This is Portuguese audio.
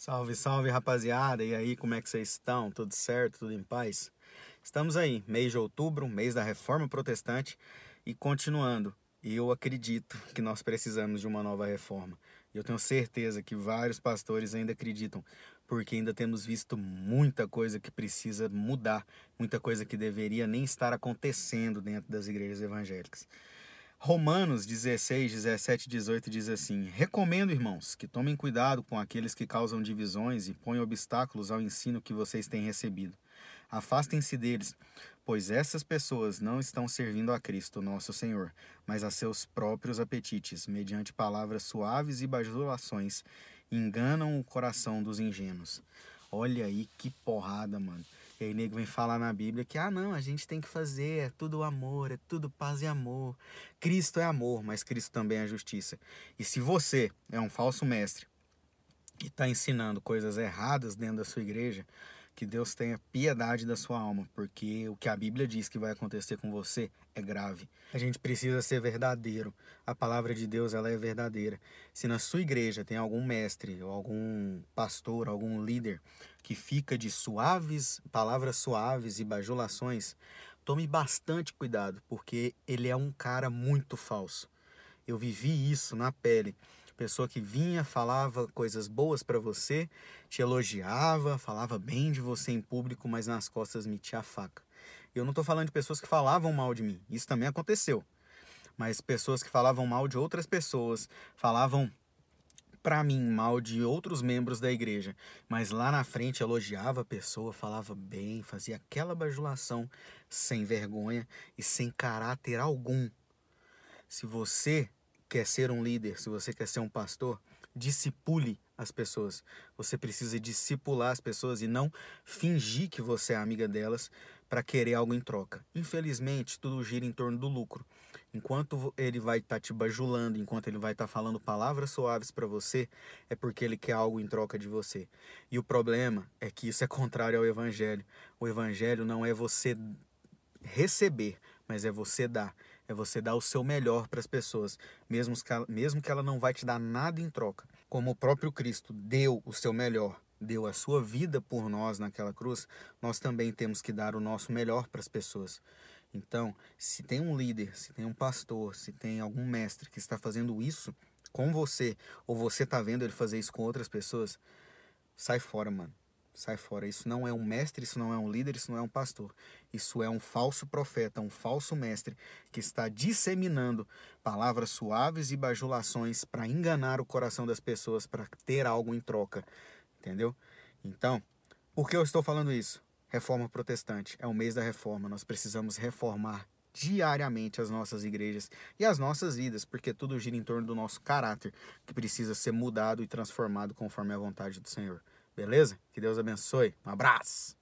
Salve, salve rapaziada! E aí, como é que vocês estão? Tudo certo? Tudo em paz? Estamos aí, mês de outubro, mês da reforma protestante e continuando. Eu acredito que nós precisamos de uma nova reforma. Eu tenho certeza que vários pastores ainda acreditam, porque ainda temos visto muita coisa que precisa mudar, muita coisa que deveria nem estar acontecendo dentro das igrejas evangélicas. Romanos 16, 17 e 18 diz assim: Recomendo, irmãos, que tomem cuidado com aqueles que causam divisões e põem obstáculos ao ensino que vocês têm recebido. Afastem-se deles, pois essas pessoas não estão servindo a Cristo, nosso Senhor, mas a seus próprios apetites, mediante palavras suaves e bajulações, enganam o coração dos ingênuos. Olha aí que porrada, mano. E aí nego vem falar na Bíblia que, ah não, a gente tem que fazer, é tudo amor, é tudo paz e amor. Cristo é amor, mas Cristo também é justiça. E se você é um falso mestre e está ensinando coisas erradas dentro da sua igreja, que Deus tenha piedade da sua alma, porque o que a Bíblia diz que vai acontecer com você é grave. A gente precisa ser verdadeiro. A palavra de Deus ela é verdadeira. Se na sua igreja tem algum mestre, algum pastor, algum líder que fica de suaves, palavras suaves e bajulações, tome bastante cuidado, porque ele é um cara muito falso. Eu vivi isso na pele pessoa que vinha, falava coisas boas para você, te elogiava, falava bem de você em público, mas nas costas metia a faca. Eu não estou falando de pessoas que falavam mal de mim, isso também aconteceu. Mas pessoas que falavam mal de outras pessoas, falavam para mim mal de outros membros da igreja, mas lá na frente elogiava a pessoa, falava bem, fazia aquela bajulação sem vergonha e sem caráter algum. Se você quer ser um líder, se você quer ser um pastor, discipule as pessoas. Você precisa discipular as pessoas e não fingir que você é amiga delas para querer algo em troca. Infelizmente, tudo gira em torno do lucro. Enquanto ele vai estar tá te bajulando, enquanto ele vai estar tá falando palavras suaves para você, é porque ele quer algo em troca de você. E o problema é que isso é contrário ao evangelho. O evangelho não é você receber, mas é você dar é você dar o seu melhor para as pessoas, mesmo que, ela, mesmo que ela não vai te dar nada em troca. Como o próprio Cristo deu o seu melhor, deu a sua vida por nós naquela cruz, nós também temos que dar o nosso melhor para as pessoas. Então, se tem um líder, se tem um pastor, se tem algum mestre que está fazendo isso com você, ou você está vendo ele fazer isso com outras pessoas, sai fora, mano. Sai fora. Isso não é um mestre, isso não é um líder, isso não é um pastor. Isso é um falso profeta, um falso mestre que está disseminando palavras suaves e bajulações para enganar o coração das pessoas, para ter algo em troca. Entendeu? Então, por que eu estou falando isso? Reforma protestante. É o mês da reforma. Nós precisamos reformar diariamente as nossas igrejas e as nossas vidas, porque tudo gira em torno do nosso caráter, que precisa ser mudado e transformado conforme a vontade do Senhor. Beleza? Que Deus abençoe. Um abraço.